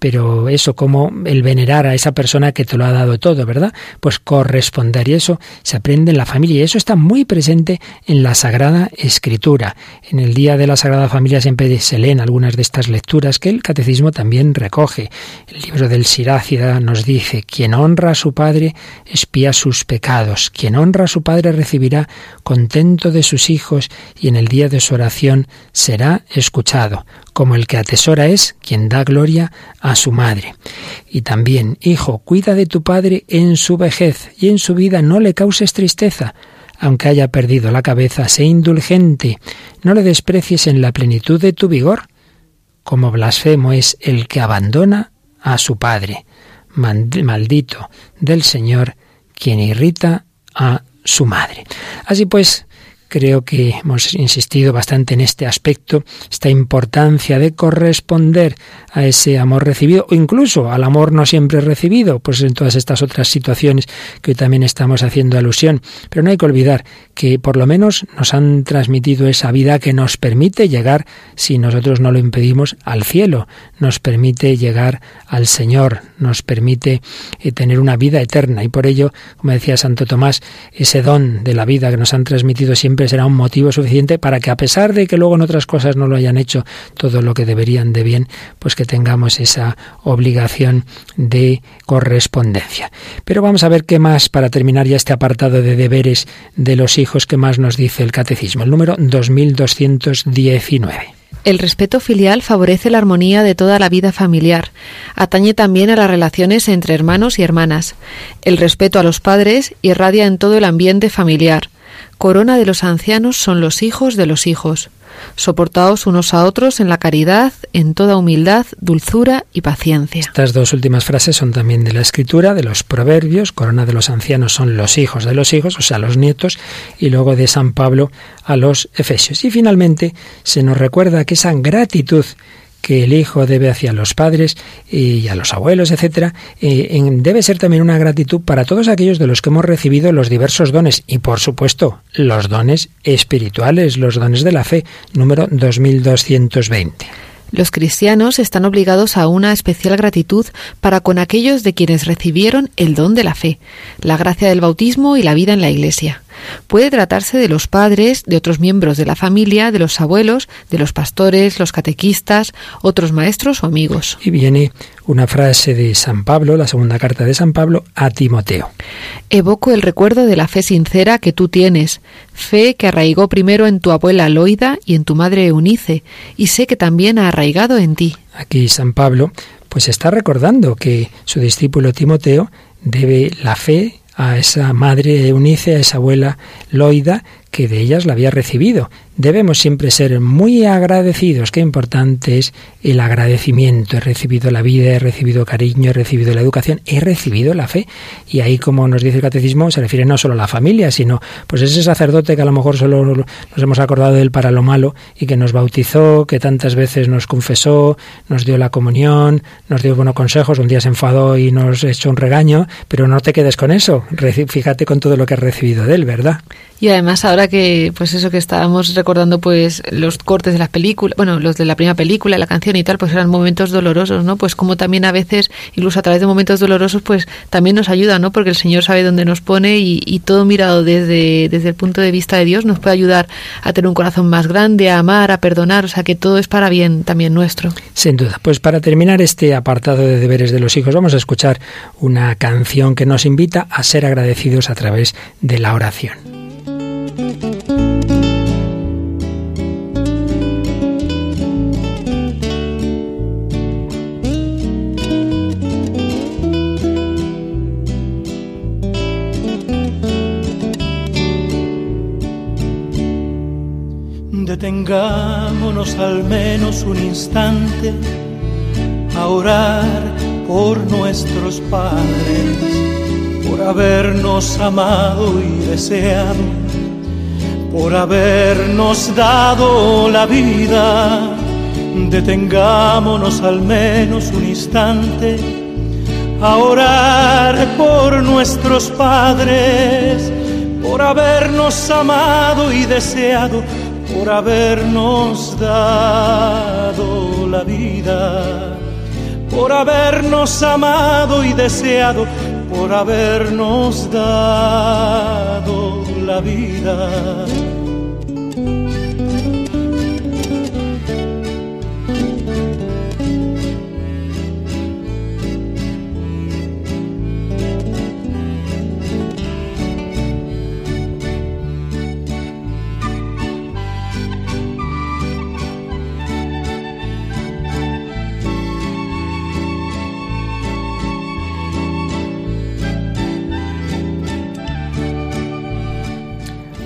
pero eso como el venerar a esa persona que te lo ha dado todo, ¿verdad? Pues corresponder y eso se aprende en la familia y eso está muy presente en la Sagrada Escritura. En el día de la Sagrada Familia siempre se leen algunas de estas lecturas que el catecismo también recoge. El libro del Sirácida nos dice, quien honra a su padre espía sus pecados, quien honra a su padre recibirá contento de sus hijos y en el día de su oración será escuchado como el que atesora es quien da gloria a su madre. Y también, Hijo, cuida de tu padre en su vejez y en su vida no le causes tristeza. Aunque haya perdido la cabeza, sé indulgente, no le desprecies en la plenitud de tu vigor. Como blasfemo es el que abandona a su padre. Maldito del Señor quien irrita a su madre. Así pues, Creo que hemos insistido bastante en este aspecto, esta importancia de corresponder a ese amor recibido o incluso al amor no siempre recibido, pues en todas estas otras situaciones que hoy también estamos haciendo alusión. Pero no hay que olvidar que por lo menos nos han transmitido esa vida que nos permite llegar, si nosotros no lo impedimos, al cielo, nos permite llegar al Señor, nos permite eh, tener una vida eterna y por ello, como decía Santo Tomás, ese don de la vida que nos han transmitido siempre será un motivo suficiente para que a pesar de que luego en otras cosas no lo hayan hecho todo lo que deberían de bien, pues que tengamos esa obligación de correspondencia. Pero vamos a ver qué más para terminar ya este apartado de deberes de los hijos que más nos dice el catecismo, el número 2219. El respeto filial favorece la armonía de toda la vida familiar. Atañe también a las relaciones entre hermanos y hermanas. El respeto a los padres irradia en todo el ambiente familiar. Corona de los ancianos son los hijos de los hijos. Soportaos unos a otros en la caridad, en toda humildad, dulzura y paciencia. Estas dos últimas frases son también de la escritura, de los proverbios. Corona de los ancianos son los hijos de los hijos, o sea, los nietos, y luego de San Pablo a los efesios. Y finalmente se nos recuerda que esa gratitud que el hijo debe hacia los padres y a los abuelos, etcétera, eh, debe ser también una gratitud para todos aquellos de los que hemos recibido los diversos dones y, por supuesto, los dones espirituales, los dones de la fe, número 2220. Los cristianos están obligados a una especial gratitud para con aquellos de quienes recibieron el don de la fe, la gracia del bautismo y la vida en la Iglesia. Puede tratarse de los padres, de otros miembros de la familia, de los abuelos, de los pastores, los catequistas, otros maestros o amigos. Y viene una frase de San Pablo, la segunda carta de San Pablo, a Timoteo. Evoco el recuerdo de la fe sincera que tú tienes, fe que arraigó primero en tu abuela Loida y en tu madre Eunice, y sé que también ha arraigado en ti. Aquí San Pablo pues está recordando que su discípulo Timoteo debe la fe a esa madre Eunice, a esa abuela Loida, que de ellas la había recibido. Debemos siempre ser muy agradecidos. Qué importante es el agradecimiento. He recibido la vida, he recibido cariño, he recibido la educación, he recibido la fe. Y ahí, como nos dice el catecismo, se refiere no solo a la familia, sino pues ese sacerdote que a lo mejor solo nos hemos acordado de él para lo malo y que nos bautizó, que tantas veces nos confesó, nos dio la comunión, nos dio buenos consejos, un día se enfadó y nos echó un regaño, pero no te quedes con eso. Fíjate con todo lo que has recibido de él, ¿verdad? Y además ahora que, pues eso que estábamos recordando, pues los cortes de las películas, bueno, los de la primera película, la canción y tal, pues eran momentos dolorosos, ¿no? Pues como también a veces, incluso a través de momentos dolorosos, pues también nos ayuda, ¿no? Porque el Señor sabe dónde nos pone y, y todo mirado desde, desde el punto de vista de Dios nos puede ayudar a tener un corazón más grande, a amar, a perdonar, o sea que todo es para bien también nuestro. Sin duda. Pues para terminar este apartado de deberes de los hijos, vamos a escuchar una canción que nos invita a ser agradecidos a través de la oración. Detengámonos al menos un instante a orar por nuestros padres, por habernos amado y deseado, por habernos dado la vida. Detengámonos al menos un instante a orar por nuestros padres, por habernos amado y deseado por habernos dado la vida, por habernos amado y deseado, por habernos dado la vida.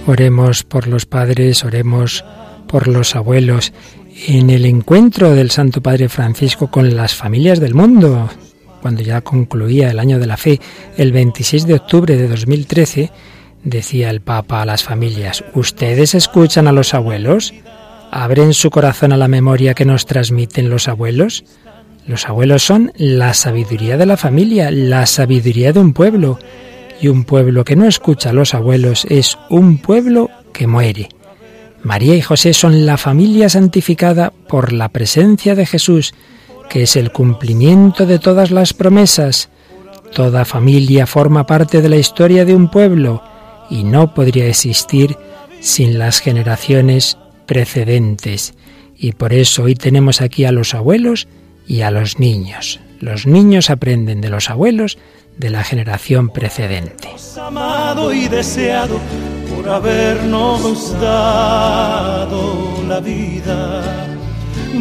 Oremos por los padres, oremos por los abuelos. En el encuentro del Santo Padre Francisco con las familias del mundo, cuando ya concluía el año de la fe, el 26 de octubre de 2013, decía el Papa a las familias, ¿ustedes escuchan a los abuelos? ¿Abren su corazón a la memoria que nos transmiten los abuelos? Los abuelos son la sabiduría de la familia, la sabiduría de un pueblo. Y un pueblo que no escucha a los abuelos es un pueblo que muere. María y José son la familia santificada por la presencia de Jesús, que es el cumplimiento de todas las promesas. Toda familia forma parte de la historia de un pueblo y no podría existir sin las generaciones precedentes. Y por eso hoy tenemos aquí a los abuelos y a los niños. Los niños aprenden de los abuelos de la generación precedente. Amado y deseado por habernos dado la vida,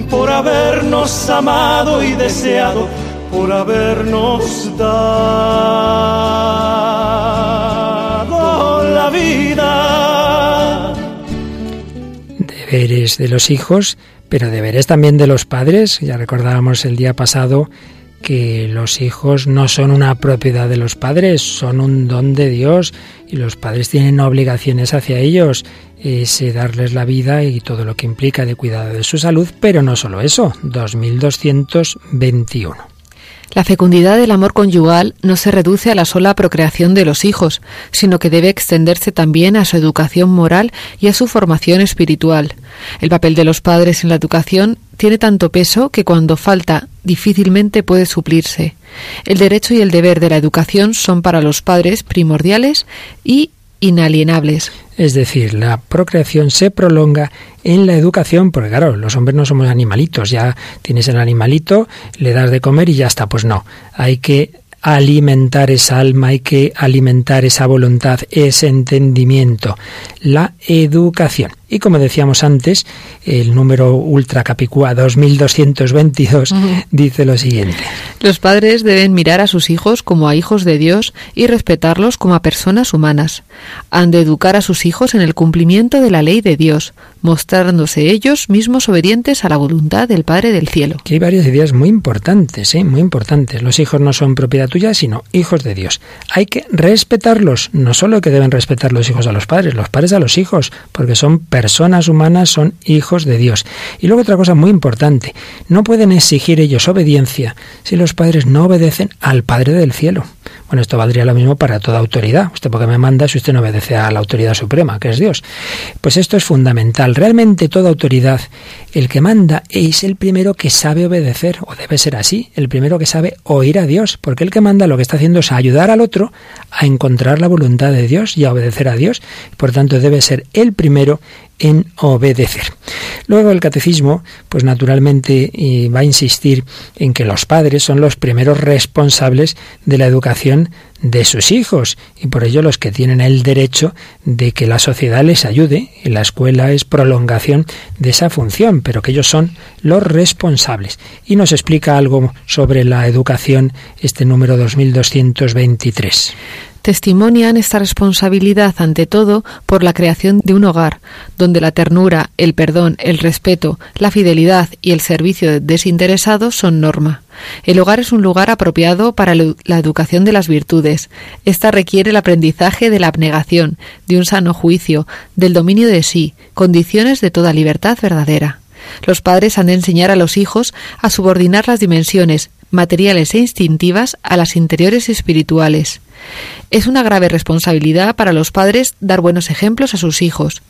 por habernos amado y deseado, por habernos dado la vida. Deberes de los hijos, pero deberes también de los padres. Ya recordábamos el día pasado que los hijos no son una propiedad de los padres, son un don de Dios y los padres tienen obligaciones hacia ellos, es darles la vida y todo lo que implica de cuidado de su salud, pero no solo eso, 2221. La fecundidad del amor conyugal no se reduce a la sola procreación de los hijos, sino que debe extenderse también a su educación moral y a su formación espiritual. El papel de los padres en la educación tiene tanto peso que cuando falta difícilmente puede suplirse. El derecho y el deber de la educación son para los padres primordiales y inalienables. Es decir, la procreación se prolonga en la educación, porque claro, los hombres no somos animalitos, ya tienes el animalito, le das de comer y ya está, pues no, hay que alimentar esa alma, hay que alimentar esa voluntad, ese entendimiento, la educación. Y como decíamos antes, el número Ultra Capicúa 2222 dice lo siguiente. Los padres deben mirar a sus hijos como a hijos de Dios y respetarlos como a personas humanas. Han de educar a sus hijos en el cumplimiento de la ley de Dios, mostrándose ellos mismos obedientes a la voluntad del Padre del cielo. Que hay varias ideas muy importantes, ¿eh? muy importantes. Los hijos no son propiedad tuya, sino hijos de Dios. Hay que respetarlos, no solo que deben respetar los hijos a los padres, los padres a los hijos, porque son personas humanas, son hijos de Dios. Y luego otra cosa muy importante, no pueden exigir ellos obediencia si los padres no obedecen al Padre del cielo. Bueno, esto valdría lo mismo para toda autoridad. Usted porque me manda si usted no obedece a la autoridad suprema, que es Dios. Pues esto es fundamental. Realmente toda autoridad, el que manda es el primero que sabe obedecer, o debe ser así, el primero que sabe oír a Dios, porque el que manda lo que está haciendo es ayudar al otro a encontrar la voluntad de Dios y a obedecer a Dios. Por tanto, debe ser el primero en obedecer. Luego el catecismo, pues naturalmente va a insistir en que los padres son los primeros responsables de la educación de sus hijos y por ello los que tienen el derecho de que la sociedad les ayude y la escuela es prolongación de esa función, pero que ellos son los responsables. Y nos explica algo sobre la educación este número 2223 testimonian esta responsabilidad ante todo por la creación de un hogar, donde la ternura, el perdón, el respeto, la fidelidad y el servicio desinteresado son norma. El hogar es un lugar apropiado para la educación de las virtudes. Esta requiere el aprendizaje de la abnegación, de un sano juicio, del dominio de sí, condiciones de toda libertad verdadera. Los padres han de enseñar a los hijos a subordinar las dimensiones materiales e instintivas a las interiores y espirituales. Es una grave responsabilidad para los padres dar buenos ejemplos a sus hijos.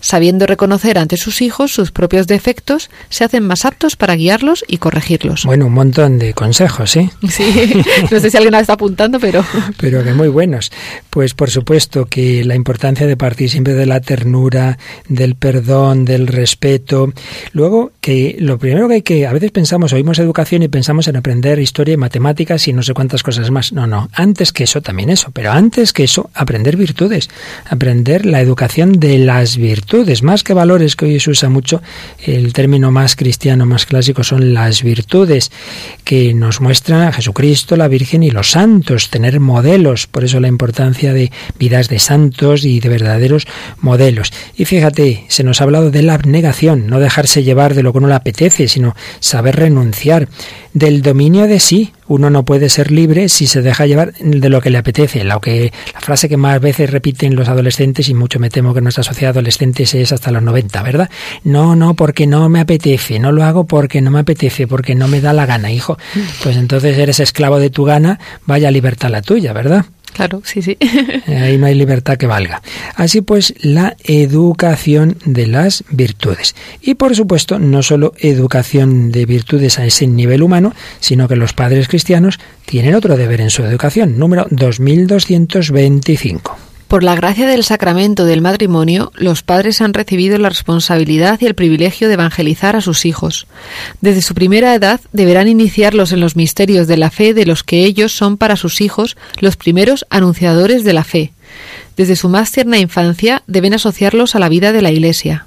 Sabiendo reconocer ante sus hijos sus propios defectos, se hacen más aptos para guiarlos y corregirlos. Bueno, un montón de consejos, ¿eh? Sí, no sé si alguien está apuntando, pero... Pero que muy buenos. Pues por supuesto que la importancia de partir siempre de la ternura, del perdón, del respeto. Luego, que lo primero que hay que... A veces pensamos, oímos educación y pensamos en aprender historia y matemáticas y no sé cuántas cosas más. No, no, antes que eso también eso, pero antes que eso, aprender virtudes, aprender la educación de las virtudes, más que valores, que hoy se usa mucho, el término más cristiano, más clásico son las virtudes, que nos muestran a Jesucristo, la Virgen y los santos, tener modelos, por eso la importancia de vidas de santos y de verdaderos modelos. Y fíjate, se nos ha hablado de la abnegación, no dejarse llevar de lo que uno le apetece, sino saber renunciar, del dominio de sí, uno no puede ser libre si se deja llevar de lo que le apetece. Lo que, la frase que más veces repiten los adolescentes, y mucho me temo que nuestra sociedad adolescente es hasta los 90, ¿verdad? No, no, porque no me apetece, no lo hago porque no me apetece, porque no me da la gana, hijo. Pues entonces eres esclavo de tu gana, vaya libertad la tuya, ¿verdad? Claro, sí, sí. Eh, ahí no hay libertad que valga. Así pues, la educación de las virtudes. Y por supuesto, no solo educación de virtudes a ese nivel humano, sino que los padres cristianos tienen otro deber en su educación, número 2225. Por la gracia del sacramento del matrimonio, los padres han recibido la responsabilidad y el privilegio de evangelizar a sus hijos. Desde su primera edad deberán iniciarlos en los misterios de la fe de los que ellos son para sus hijos los primeros anunciadores de la fe. Desde su más tierna infancia deben asociarlos a la vida de la Iglesia.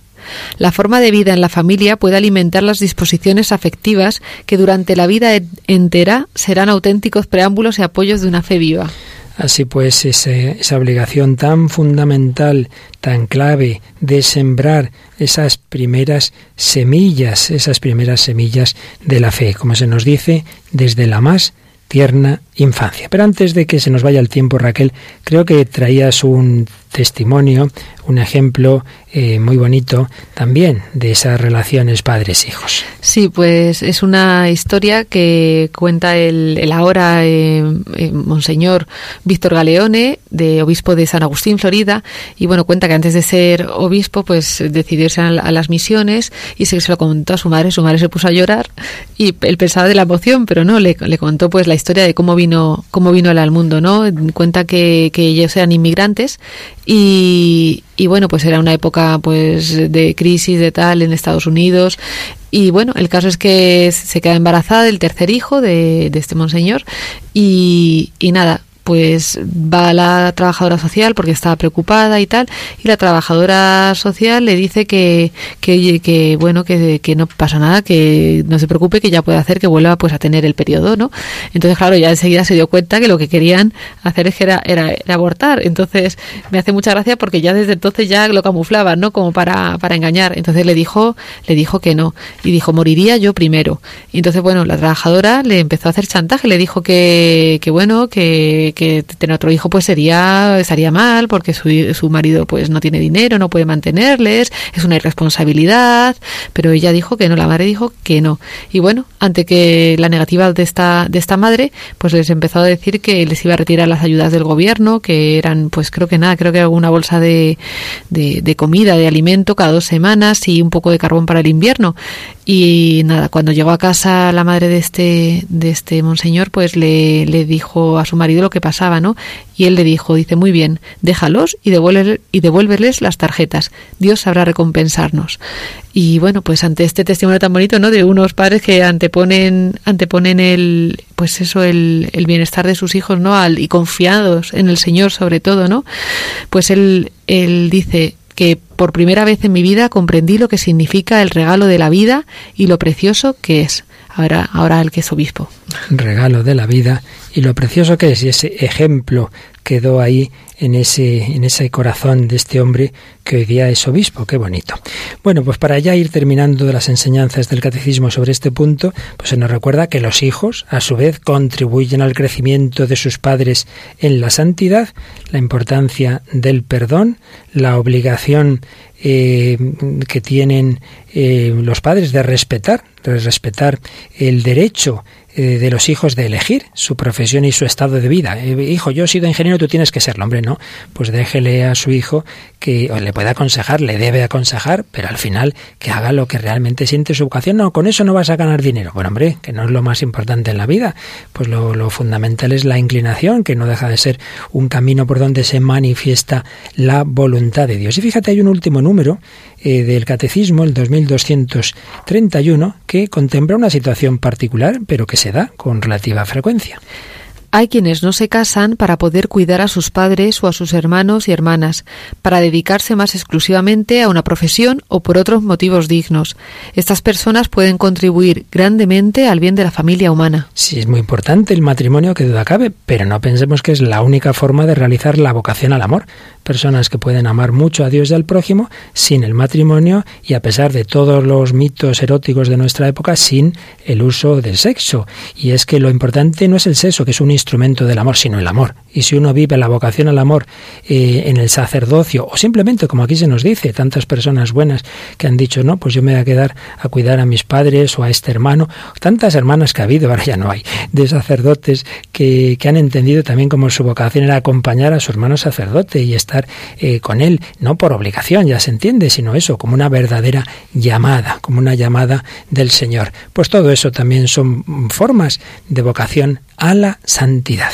La forma de vida en la familia puede alimentar las disposiciones afectivas que durante la vida entera serán auténticos preámbulos y apoyos de una fe viva. Así pues, esa obligación tan fundamental, tan clave de sembrar esas primeras semillas, esas primeras semillas de la fe, como se nos dice, desde la más tierna infancia. Pero antes de que se nos vaya el tiempo, Raquel, creo que traías un testimonio, un ejemplo eh, muy bonito también de esas relaciones padres-hijos. Sí, pues es una historia que cuenta el, ahora eh, eh, Monseñor Víctor Galeone, de obispo de San Agustín, Florida, y bueno, cuenta que antes de ser obispo, pues decidió irse a, las misiones y se, se, lo contó a su madre, su madre se puso a llorar y él pensaba de la emoción, pero no, le, le contó pues la historia de cómo vino, cómo vino él al mundo, ¿no? Cuenta que, que ellos eran inmigrantes y, y bueno, pues era una época pues de crisis de tal en Estados Unidos. Y bueno, el caso es que se queda embarazada del tercer hijo de, de este monseñor. Y, y nada, pues va la trabajadora social porque estaba preocupada y tal, y la trabajadora social le dice que, que, bueno, que, no pasa nada, que no se preocupe, que ya puede hacer que vuelva pues a tener el periodo, ¿no? Entonces, claro, ya enseguida se dio cuenta que lo que querían hacer es que era, era, abortar. Entonces, me hace mucha gracia porque ya desde entonces ya lo camuflaban, ¿no? Como para, para engañar. Entonces le dijo, le dijo que no. Y dijo, moriría yo primero. Y entonces, bueno, la trabajadora le empezó a hacer chantaje, le dijo que, que bueno, que que tener otro hijo pues sería estaría mal porque su, su marido pues no tiene dinero, no puede mantenerles, es una irresponsabilidad, pero ella dijo que no, la madre dijo que no. Y bueno, ante que la negativa de esta de esta madre, pues les empezó a decir que les iba a retirar las ayudas del gobierno, que eran pues creo que nada, creo que alguna bolsa de, de, comida, de alimento cada dos semanas y un poco de carbón para el invierno. Y nada, cuando llegó a casa la madre de este, de este monseñor, pues le, le dijo a su marido lo que pasaba, ¿no? Y él le dijo, dice, muy bien, déjalos y, devuélveles, y devuélveles las tarjetas. Dios sabrá recompensarnos. Y bueno, pues ante este testimonio tan bonito, ¿no? De unos padres que anteponen, anteponen el, pues eso, el, el bienestar de sus hijos, ¿no? Al, y confiados en el Señor sobre todo, ¿no? Pues él, él dice, que por primera vez en mi vida comprendí lo que significa el regalo de la vida y lo precioso que es. Ahora, ahora el que es obispo. Regalo de la vida y lo precioso que es. Y ese ejemplo quedó ahí en ese, en ese corazón de este hombre que hoy día es obispo. Qué bonito. Bueno, pues para ya ir terminando las enseñanzas del catecismo sobre este punto, pues se nos recuerda que los hijos, a su vez, contribuyen al crecimiento de sus padres en la santidad, la importancia del perdón, la obligación eh, que tienen eh, los padres de respetar, de respetar el derecho eh, de los hijos de elegir su profesión y su estado de vida. Hijo, yo he sido ingeniero, tú tienes que serlo, hombre, no. Pues déjele a su hijo que le pueda aconsejar, le debe aconsejar, pero al final que haga lo que realmente siente su vocación. No, con eso no vas a ganar dinero. Bueno, hombre, que no es lo más importante en la vida. Pues lo, lo fundamental es la inclinación, que no deja de ser un camino por donde se manifiesta la voluntad de Dios. Y fíjate, hay un último número eh, del Catecismo, el 2231, que contempla una situación particular, pero que se da con relativa frecuencia. Hay quienes no se casan para poder cuidar a sus padres o a sus hermanos y hermanas, para dedicarse más exclusivamente a una profesión o por otros motivos dignos. Estas personas pueden contribuir grandemente al bien de la familia humana. Sí, es muy importante el matrimonio, que duda cabe, pero no pensemos que es la única forma de realizar la vocación al amor. Personas que pueden amar mucho a Dios y al prójimo sin el matrimonio y a pesar de todos los mitos eróticos de nuestra época, sin el uso del sexo. Y es que lo importante no es el sexo, que es un del amor, sino el amor. Y si uno vive la vocación al amor eh, en el sacerdocio, o simplemente, como aquí se nos dice, tantas personas buenas que han dicho, no, pues yo me voy a quedar a cuidar a mis padres o a este hermano, tantas hermanas que ha habido, ahora ya no hay, de sacerdotes que, que han entendido también como su vocación era acompañar a su hermano sacerdote y estar eh, con él, no por obligación, ya se entiende, sino eso, como una verdadera llamada, como una llamada del Señor. Pues todo eso también son formas de vocación a la santidad.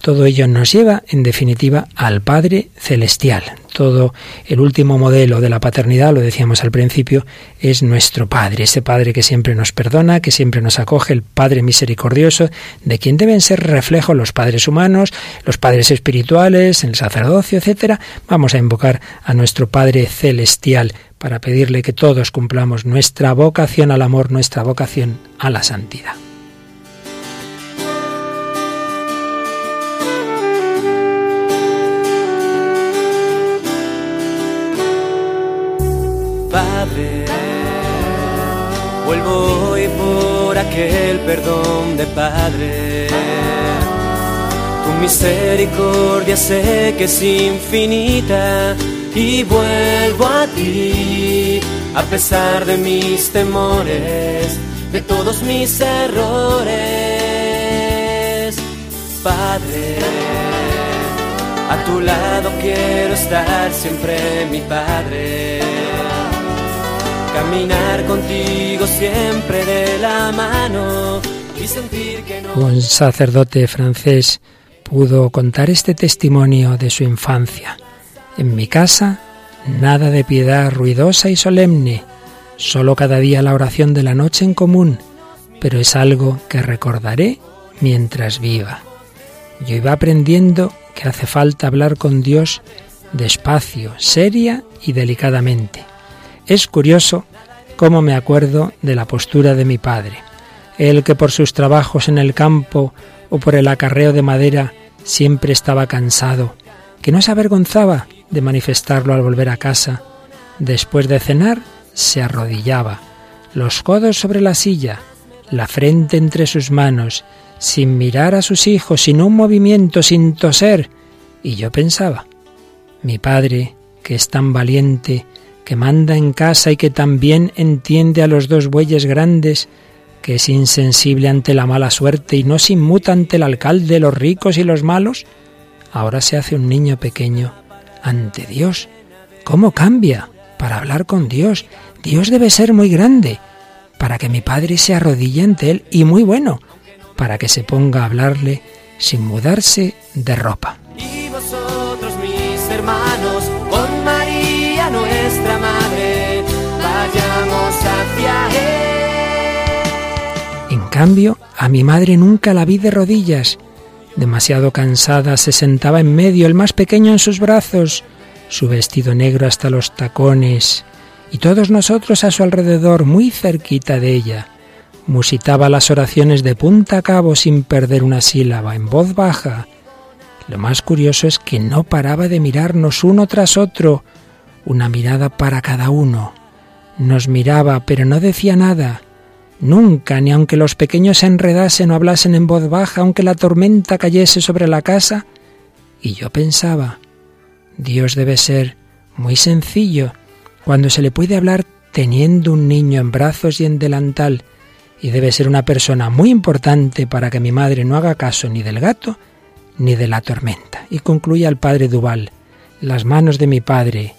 Todo ello nos lleva, en definitiva, al Padre Celestial. Todo el último modelo de la paternidad, lo decíamos al principio, es nuestro Padre, ese Padre que siempre nos perdona, que siempre nos acoge, el Padre misericordioso, de quien deben ser reflejos los padres humanos, los padres espirituales, el sacerdocio, etcétera. Vamos a invocar a nuestro Padre Celestial para pedirle que todos cumplamos nuestra vocación al amor, nuestra vocación a la santidad. Vuelvo hoy por aquel perdón de Padre. Tu misericordia sé que es infinita y vuelvo a ti a pesar de mis temores, de todos mis errores. Padre, a tu lado quiero estar siempre, mi Padre caminar contigo siempre de la mano y sentir que no... Un sacerdote francés pudo contar este testimonio de su infancia. En mi casa, nada de piedad ruidosa y solemne, solo cada día la oración de la noche en común, pero es algo que recordaré mientras viva. yo iba aprendiendo que hace falta hablar con Dios despacio, seria y delicadamente. Es curioso cómo me acuerdo de la postura de mi padre, él que por sus trabajos en el campo o por el acarreo de madera siempre estaba cansado, que no se avergonzaba de manifestarlo al volver a casa. Después de cenar, se arrodillaba, los codos sobre la silla, la frente entre sus manos, sin mirar a sus hijos, sin un movimiento, sin toser. Y yo pensaba, mi padre, que es tan valiente, que manda en casa y que también entiende a los dos bueyes grandes, que es insensible ante la mala suerte y no se inmuta ante el alcalde, los ricos y los malos, ahora se hace un niño pequeño ante Dios. ¿Cómo cambia para hablar con Dios? Dios debe ser muy grande para que mi padre se arrodille ante él y muy bueno para que se ponga a hablarle sin mudarse de ropa. Y vosotros, mis hermanos, cambio, a mi madre nunca la vi de rodillas. Demasiado cansada, se sentaba en medio, el más pequeño en sus brazos, su vestido negro hasta los tacones, y todos nosotros a su alrededor, muy cerquita de ella musitaba las oraciones de punta a cabo sin perder una sílaba, en voz baja. Lo más curioso es que no paraba de mirarnos uno tras otro, una mirada para cada uno. Nos miraba, pero no decía nada. Nunca, ni aunque los pequeños se enredasen o hablasen en voz baja, aunque la tormenta cayese sobre la casa. Y yo pensaba, Dios debe ser muy sencillo cuando se le puede hablar teniendo un niño en brazos y en delantal, y debe ser una persona muy importante para que mi madre no haga caso ni del gato ni de la tormenta. Y concluye el padre Duval, las manos de mi padre,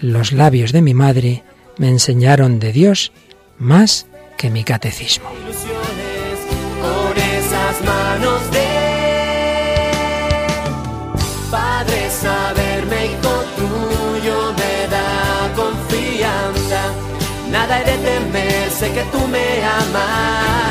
los labios de mi madre me enseñaron de Dios más que mi catecismo. Con esas manos de Padre, saberme hijo tuyo me da confianza, nada he de temer sé que tú me amas.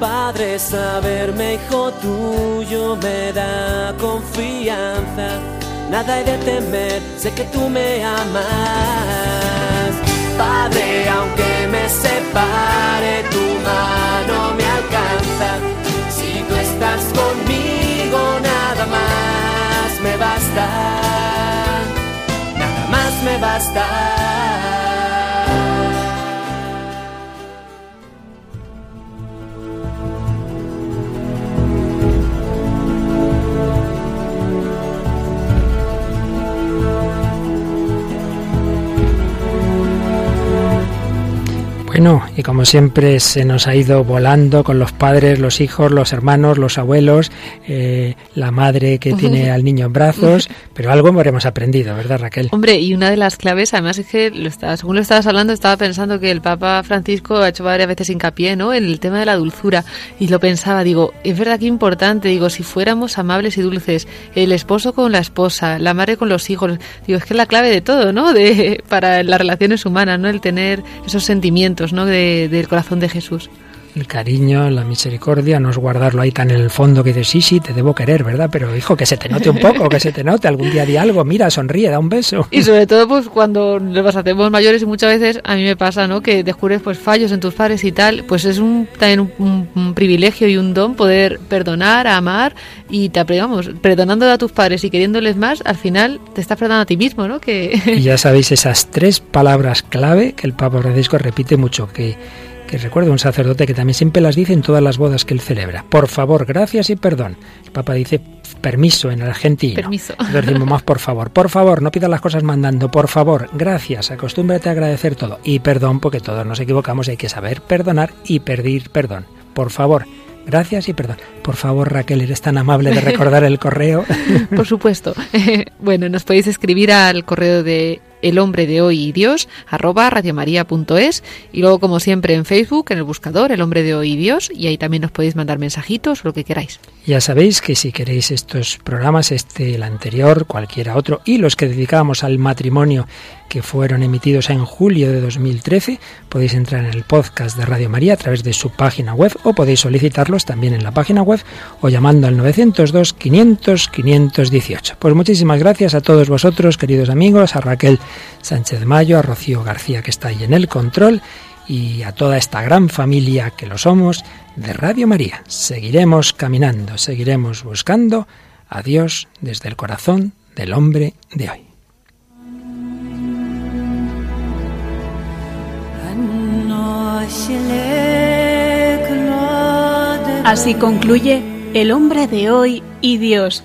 Padre, saberme hijo tuyo me da confianza. Nada he de temer, sé que tú me amas. Padre, aunque me separe, tu mano me alcanza estás conmigo, nada más me basta, nada más me basta. Bueno, y como siempre se nos ha ido volando con los padres, los hijos, los hermanos, los abuelos, eh, la madre que tiene al niño en brazos, pero algo hemos aprendido, ¿verdad Raquel? Hombre, y una de las claves, además es que lo estaba, según lo estabas hablando, estaba pensando que el Papa Francisco ha hecho varias veces hincapié ¿no? en el tema de la dulzura, y lo pensaba, digo, es verdad que importante, digo, si fuéramos amables y dulces, el esposo con la esposa, la madre con los hijos, digo, es que es la clave de todo, ¿no? De, para las relaciones humanas, ¿no? El tener esos sentimientos ¿no? del corazón de Jesús. El cariño, la misericordia, no es guardarlo ahí tan en el fondo que dices, sí, sí, te debo querer, ¿verdad? Pero hijo, que se te note un poco, que se te note, algún día di algo, mira, sonríe, da un beso. Y sobre todo, pues cuando nos hacemos mayores y muchas veces a mí me pasa, ¿no? Que descubres pues fallos en tus padres y tal, pues es un, también un, privilegio y un don poder perdonar, amar y te aprendamos, perdonando a tus padres y queriéndoles más, al final te estás perdonando a ti mismo, ¿no? Que... Y ya sabéis esas tres palabras clave que el Papa Francisco repite mucho, que que recuerdo un sacerdote que también siempre las dice en todas las bodas que él celebra. Por favor, gracias y perdón. El Papa dice permiso en argentino. Permiso. decimos más por favor. Por favor, no pidas las cosas mandando. Por favor, gracias. Acostúmbrate a agradecer todo. Y perdón, porque todos nos equivocamos y hay que saber perdonar y pedir perdón. Por favor. Gracias y perdón. Por favor, Raquel, eres tan amable de recordar el correo. Por supuesto. bueno, nos podéis escribir al correo de el hombre de hoy y Dios, arroba radiomaria.es y luego como siempre en Facebook, en el buscador, el hombre de hoy y Dios, y ahí también nos podéis mandar mensajitos o lo que queráis. Ya sabéis que si queréis estos programas, este, el anterior, cualquiera otro, y los que dedicábamos al matrimonio que fueron emitidos en julio de 2013, podéis entrar en el podcast de Radio María a través de su página web o podéis solicitarlos también en la página web o llamando al 902 500 518. Pues muchísimas gracias a todos vosotros, queridos amigos, a Raquel Sánchez Mayo, a Rocío García que está ahí en el control y a toda esta gran familia que lo somos de Radio María. Seguiremos caminando, seguiremos buscando a Dios desde el corazón del hombre de hoy. Así concluye El hombre de hoy y Dios,